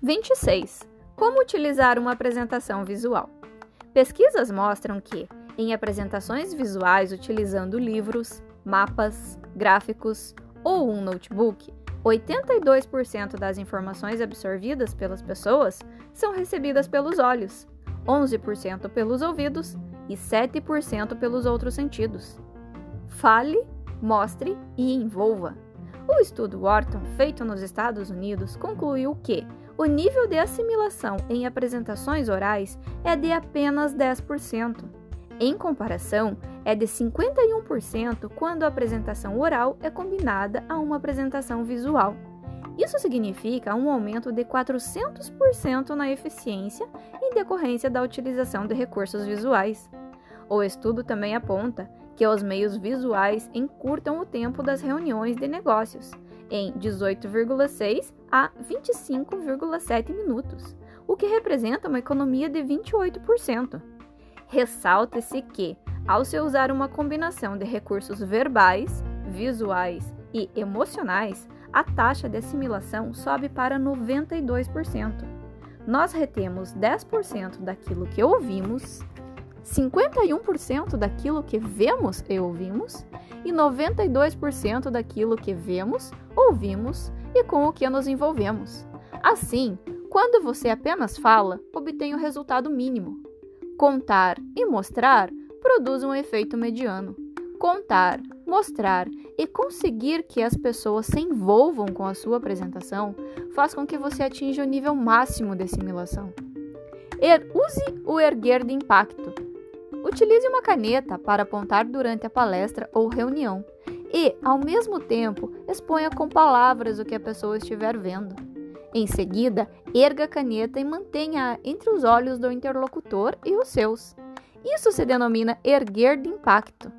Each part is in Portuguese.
26. Como utilizar uma apresentação visual? Pesquisas mostram que, em apresentações visuais utilizando livros, mapas, gráficos ou um notebook, 82% das informações absorvidas pelas pessoas são recebidas pelos olhos, 11% pelos ouvidos e 7% pelos outros sentidos. Fale, mostre e envolva. O estudo Wharton, feito nos Estados Unidos, concluiu que o nível de assimilação em apresentações orais é de apenas 10%. Em comparação, é de 51% quando a apresentação oral é combinada a uma apresentação visual. Isso significa um aumento de 400% na eficiência em decorrência da utilização de recursos visuais. O estudo também aponta que os meios visuais encurtam o tempo das reuniões de negócios, em 18,6 a 25,7 minutos, o que representa uma economia de 28%. Ressalta-se que, ao se usar uma combinação de recursos verbais, visuais e emocionais, a taxa de assimilação sobe para 92%. Nós retemos 10% daquilo que ouvimos 51% daquilo que vemos e ouvimos e 92% daquilo que vemos, ouvimos e com o que nos envolvemos. Assim, quando você apenas fala, obtém o resultado mínimo. Contar e mostrar produz um efeito mediano. Contar, mostrar e conseguir que as pessoas se envolvam com a sua apresentação faz com que você atinja o nível máximo de assimilação. Er use o erguer de impacto Utilize uma caneta para apontar durante a palestra ou reunião e, ao mesmo tempo, exponha com palavras o que a pessoa estiver vendo. Em seguida, erga a caneta e mantenha-a entre os olhos do interlocutor e os seus. Isso se denomina erguer de impacto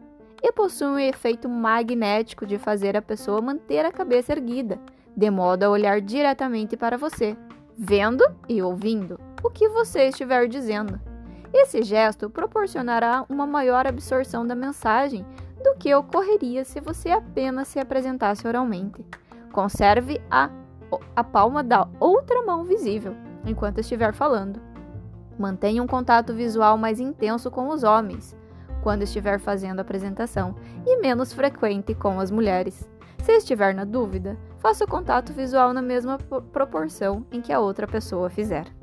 e possui um efeito magnético de fazer a pessoa manter a cabeça erguida, de modo a olhar diretamente para você, vendo e ouvindo o que você estiver dizendo. Esse gesto proporcionará uma maior absorção da mensagem do que ocorreria se você apenas se apresentasse oralmente. Conserve a, a palma da outra mão visível enquanto estiver falando. Mantenha um contato visual mais intenso com os homens quando estiver fazendo a apresentação e menos frequente com as mulheres. Se estiver na dúvida, faça o contato visual na mesma proporção em que a outra pessoa fizer.